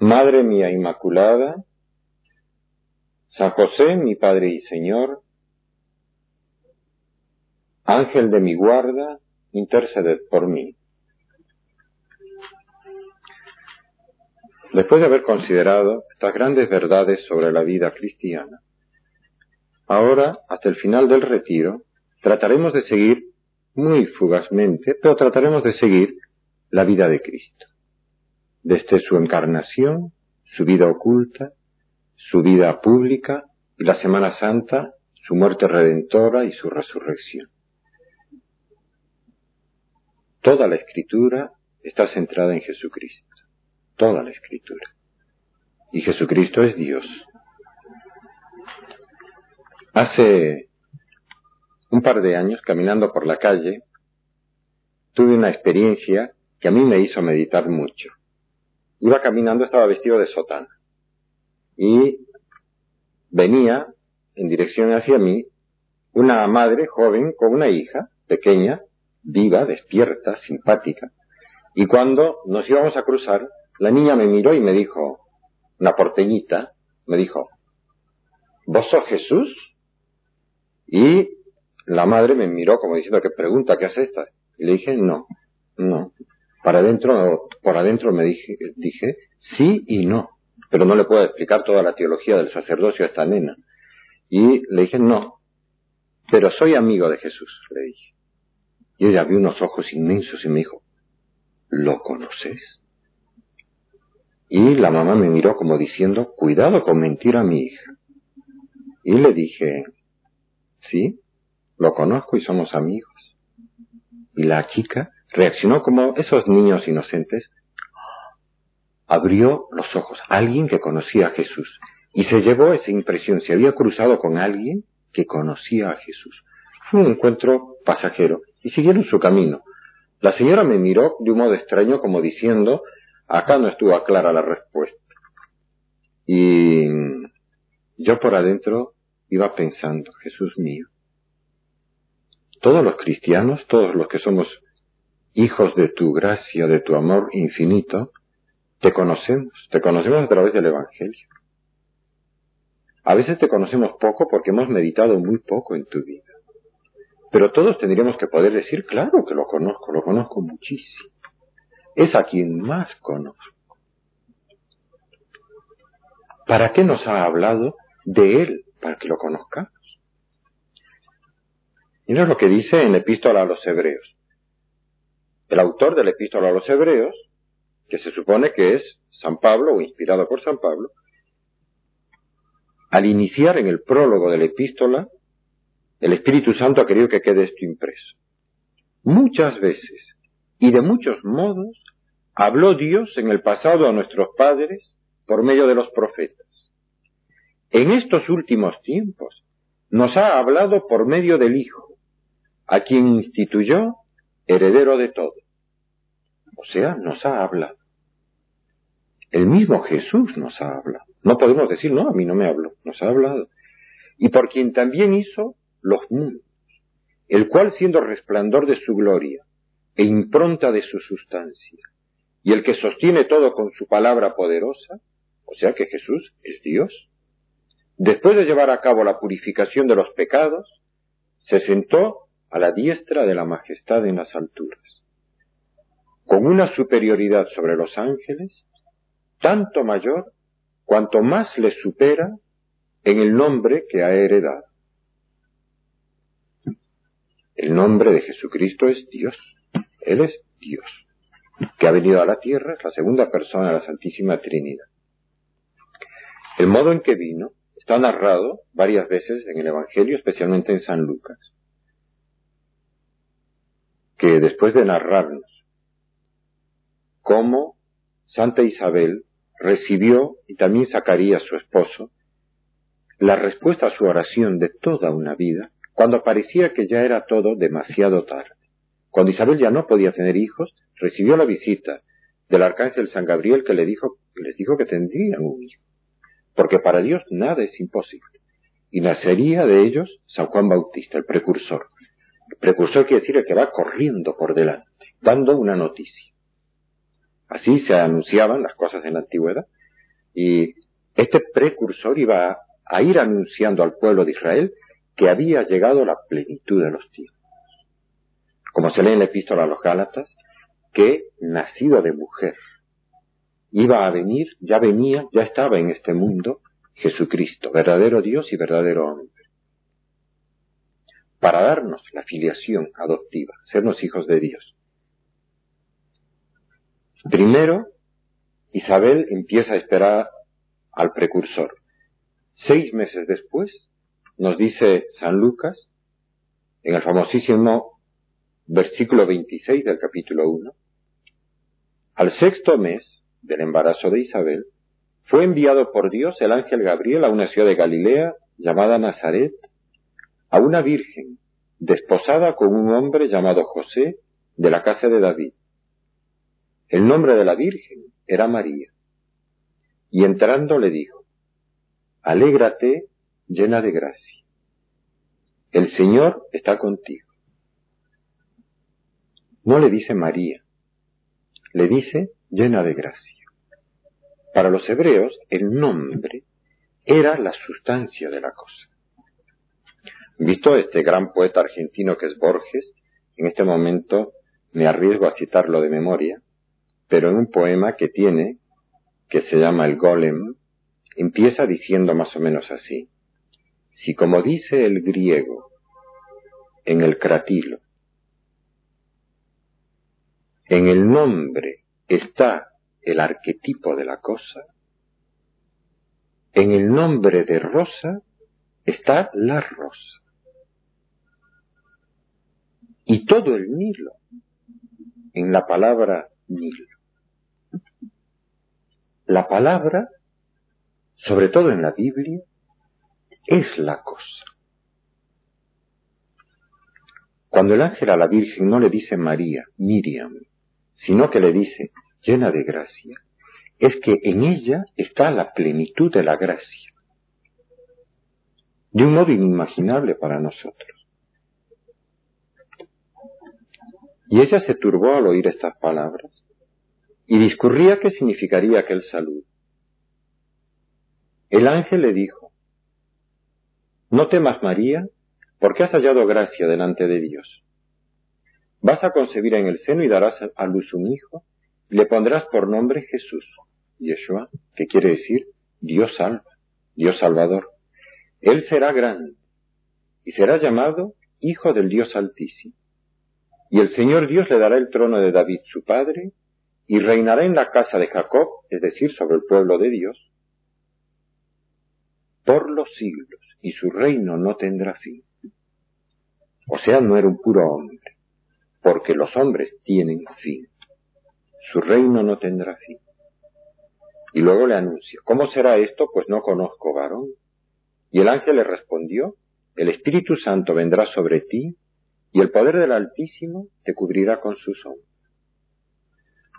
Madre mía Inmaculada, San José, mi Padre y Señor, Ángel de mi guarda, interceded por mí. Después de haber considerado estas grandes verdades sobre la vida cristiana, ahora, hasta el final del retiro, trataremos de seguir muy fugazmente, pero trataremos de seguir la vida de Cristo desde su encarnación, su vida oculta, su vida pública y la Semana Santa, su muerte redentora y su resurrección. Toda la escritura está centrada en Jesucristo, toda la escritura. Y Jesucristo es Dios. Hace un par de años, caminando por la calle, tuve una experiencia que a mí me hizo meditar mucho iba caminando, estaba vestido de sotana. Y venía en dirección hacia mí una madre joven con una hija pequeña, viva, despierta, simpática. Y cuando nos íbamos a cruzar, la niña me miró y me dijo, una porteñita, me dijo, ¿vos sos Jesús? Y la madre me miró como diciendo, ¿qué pregunta? ¿Qué hace esta? Y le dije, no, no. Para adentro, por adentro me dije, dije, sí y no, pero no le puedo explicar toda la teología del sacerdocio a esta nena. Y le dije, no, pero soy amigo de Jesús, le dije. Y ella vio unos ojos inmensos y me dijo, ¿lo conoces? Y la mamá me miró como diciendo, cuidado con mentir a mi hija. Y le dije, sí, lo conozco y somos amigos. Y la chica reaccionó como esos niños inocentes, abrió los ojos, alguien que conocía a Jesús, y se llevó esa impresión, se había cruzado con alguien que conocía a Jesús. Fue un encuentro pasajero, y siguieron su camino. La señora me miró de un modo extraño como diciendo, acá no estuvo clara la respuesta. Y yo por adentro iba pensando, Jesús mío, todos los cristianos, todos los que somos hijos de tu gracia, de tu amor infinito, te conocemos, te conocemos a través del Evangelio. A veces te conocemos poco porque hemos meditado muy poco en tu vida. Pero todos tendríamos que poder decir, claro que lo conozco, lo conozco muchísimo. Es a quien más conozco. ¿Para qué nos ha hablado de Él? Para que lo conozcamos. Es lo que dice en la epístola a los Hebreos. El autor de la epístola a los hebreos, que se supone que es San Pablo o inspirado por San Pablo, al iniciar en el prólogo de la epístola, el Espíritu Santo ha querido que quede esto impreso. Muchas veces y de muchos modos habló Dios en el pasado a nuestros padres por medio de los profetas. En estos últimos tiempos nos ha hablado por medio del Hijo, a quien instituyó heredero de todo. O sea, nos ha hablado. El mismo Jesús nos ha hablado. No podemos decir, no, a mí no me habló, nos ha hablado. Y por quien también hizo los mundos, el cual siendo resplandor de su gloria e impronta de su sustancia, y el que sostiene todo con su palabra poderosa, o sea que Jesús es Dios, después de llevar a cabo la purificación de los pecados, se sentó a la diestra de la majestad en las alturas, con una superioridad sobre los ángeles, tanto mayor cuanto más le supera en el nombre que ha heredado. El nombre de Jesucristo es Dios. Él es Dios, que ha venido a la tierra, es la segunda persona de la Santísima Trinidad. El modo en que vino está narrado varias veces en el Evangelio, especialmente en San Lucas que después de narrarnos cómo Santa Isabel recibió, y también Zacarías su esposo, la respuesta a su oración de toda una vida, cuando parecía que ya era todo demasiado tarde. Cuando Isabel ya no podía tener hijos, recibió la visita del arcángel San Gabriel que le dijo, les dijo que tendrían un hijo, porque para Dios nada es imposible. Y nacería de ellos San Juan Bautista, el precursor. Precursor quiere decir el que va corriendo por delante, dando una noticia. Así se anunciaban las cosas en la antigüedad. Y este precursor iba a ir anunciando al pueblo de Israel que había llegado la plenitud de los tiempos. Como se lee en la epístola a los Gálatas, que nacido de mujer iba a venir, ya venía, ya estaba en este mundo Jesucristo, verdadero Dios y verdadero hombre, para darnos la filiación adoptiva, sernos hijos de Dios. Primero, Isabel empieza a esperar al precursor. Seis meses después, nos dice San Lucas, en el famosísimo versículo 26 del capítulo 1, al sexto mes del embarazo de Isabel, fue enviado por Dios el ángel Gabriel a una ciudad de Galilea llamada Nazaret, a una virgen desposada con un hombre llamado José de la casa de David. El nombre de la virgen era María. Y entrando le dijo, Alégrate llena de gracia. El Señor está contigo. No le dice María, le dice llena de gracia. Para los hebreos, el nombre era la sustancia de la cosa. Visto este gran poeta argentino que es Borges, en este momento me arriesgo a citarlo de memoria, pero en un poema que tiene, que se llama El Golem, empieza diciendo más o menos así. Si como dice el griego en el cratilo, en el nombre está el arquetipo de la cosa, en el nombre de rosa está la rosa. Y todo el Nilo en la palabra Nilo. La palabra, sobre todo en la Biblia, es la cosa. Cuando el ángel a la Virgen no le dice María, Miriam, sino que le dice, llena de gracia, es que en ella está la plenitud de la gracia, de un modo inimaginable para nosotros. Y ella se turbó al oír estas palabras y discurría qué significaría aquel saludo. El ángel le dijo, No temas María, porque has hallado gracia delante de Dios. Vas a concebir en el seno y darás a luz un hijo, y le pondrás por nombre Jesús, Yeshua, que quiere decir Dios salva, Dios salvador. Él será grande y será llamado Hijo del Dios Altísimo. Y el Señor Dios le dará el trono de David su padre, y reinará en la casa de Jacob, es decir, sobre el pueblo de Dios, por los siglos, y su reino no tendrá fin. O sea, no era un puro hombre porque los hombres tienen fin. Su reino no tendrá fin. Y luego le anunció, ¿cómo será esto? Pues no conozco varón. Y el ángel le respondió, el Espíritu Santo vendrá sobre ti, y el poder del Altísimo te cubrirá con su sombra.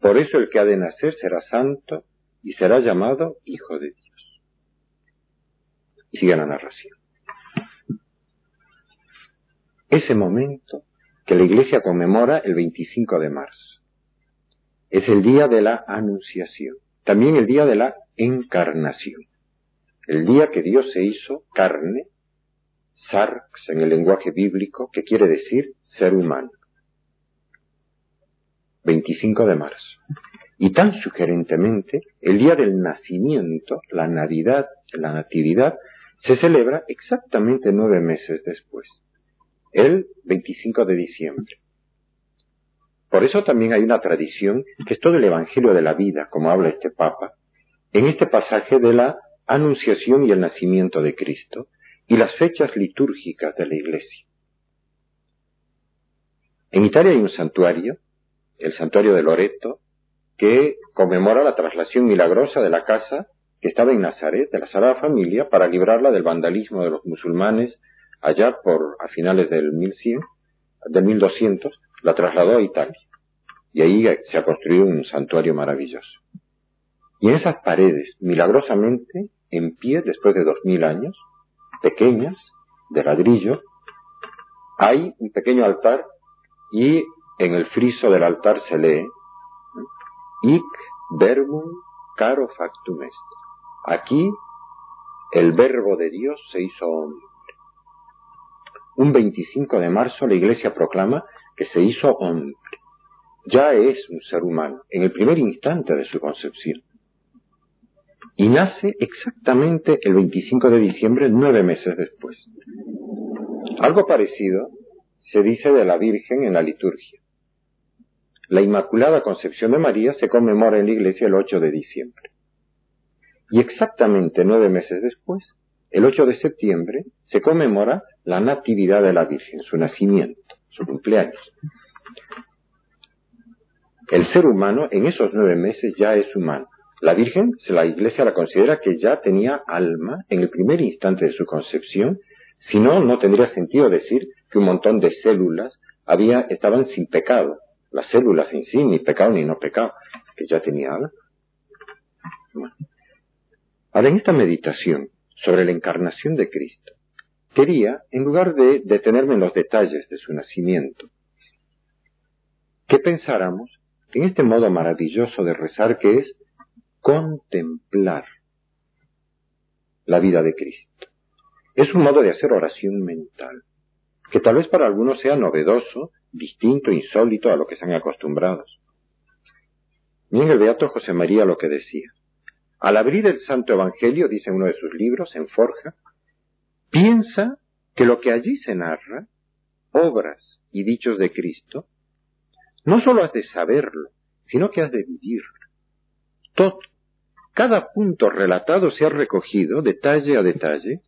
Por eso el que ha de nacer será santo y será llamado Hijo de Dios. Y sigue la narración. Ese momento que la Iglesia conmemora el 25 de marzo. Es el día de la Anunciación, también el día de la Encarnación, el día que Dios se hizo carne, sarx en el lenguaje bíblico, que quiere decir ser humano. 25 de marzo. Y tan sugerentemente, el día del nacimiento, la Navidad, la Natividad, se celebra exactamente nueve meses después el 25 de diciembre. Por eso también hay una tradición, que es todo el Evangelio de la vida, como habla este Papa, en este pasaje de la Anunciación y el nacimiento de Cristo y las fechas litúrgicas de la Iglesia. En Italia hay un santuario, el santuario de Loreto, que conmemora la traslación milagrosa de la casa que estaba en Nazaret, de la Sagrada Familia, para librarla del vandalismo de los musulmanes allá por a finales del 1100, del 1200, la trasladó a Italia. Y ahí se ha construido un santuario maravilloso. Y en esas paredes, milagrosamente, en pie, después de dos mil años, pequeñas, de ladrillo, hay un pequeño altar y en el friso del altar se lee Ic verbum caro factum est. Aquí el verbo de Dios se hizo hombre. Un 25 de marzo la Iglesia proclama que se hizo hombre. Ya es un ser humano en el primer instante de su concepción. Y nace exactamente el 25 de diciembre, nueve meses después. Algo parecido se dice de la Virgen en la liturgia. La Inmaculada Concepción de María se conmemora en la iglesia el 8 de diciembre. Y exactamente nueve meses después, el 8 de septiembre, se conmemora la Natividad de la Virgen, su nacimiento, su cumpleaños. El ser humano en esos nueve meses ya es humano. La Virgen, la Iglesia la considera que ya tenía alma en el primer instante de su concepción, si no, no tendría sentido decir que un montón de células había, estaban sin pecado. Las células en sí, ni pecado ni no pecado, que ya tenía alma. Ahora, en esta meditación sobre la encarnación de Cristo, quería, en lugar de detenerme en los detalles de su nacimiento, que pensáramos en este modo maravilloso de rezar que es contemplar la vida de Cristo. Es un modo de hacer oración mental, que tal vez para algunos sea novedoso, distinto, insólito a lo que están acostumbrados. Miren el Beato José María lo que decía. Al abrir el Santo Evangelio, dice uno de sus libros, en Forja, piensa que lo que allí se narra, obras y dichos de Cristo, no solo has de saberlo, sino que has de vivirlo. Todo, cada punto relatado se ha recogido, detalle a detalle,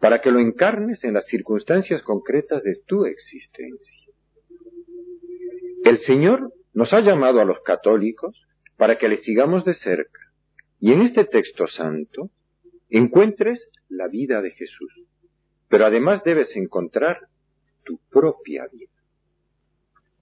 para que lo encarnes en las circunstancias concretas de tu existencia. El Señor nos ha llamado a los católicos para que le sigamos de cerca y en este texto santo encuentres la vida de Jesús, pero además debes encontrar tu propia vida.